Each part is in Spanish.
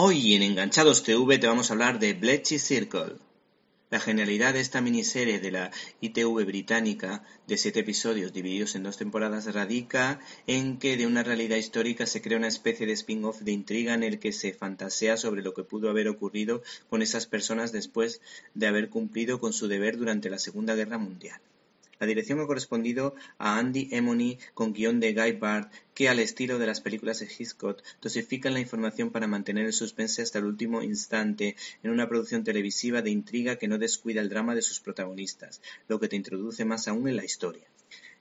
Hoy en Enganchados TV te vamos a hablar de Bletchley Circle. La genialidad de esta miniserie de la ITV británica de siete episodios divididos en dos temporadas radica en que de una realidad histórica se crea una especie de spin-off de intriga en el que se fantasea sobre lo que pudo haber ocurrido con esas personas después de haber cumplido con su deber durante la Segunda Guerra Mundial. La dirección ha correspondido a Andy Emony con guion de Guy Bard, que al estilo de las películas de Hitchcock dosifican la información para mantener el suspense hasta el último instante en una producción televisiva de intriga que no descuida el drama de sus protagonistas, lo que te introduce más aún en la historia.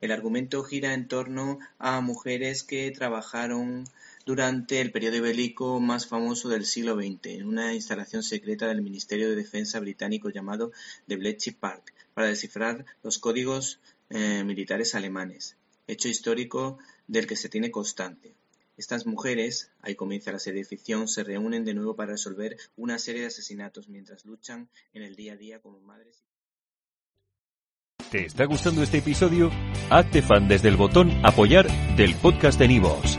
El argumento gira en torno a mujeres que trabajaron durante el periodo bélico más famoso del siglo XX, en una instalación secreta del Ministerio de Defensa británico llamado The Bletchley Park, para descifrar los códigos eh, militares alemanes, hecho histórico del que se tiene constante. Estas mujeres, ahí comienza la serie de ficción, se reúnen de nuevo para resolver una serie de asesinatos mientras luchan en el día a día como madres. ¿Te está gustando este episodio? Hazte fan desde el botón Apoyar del podcast de Nivos.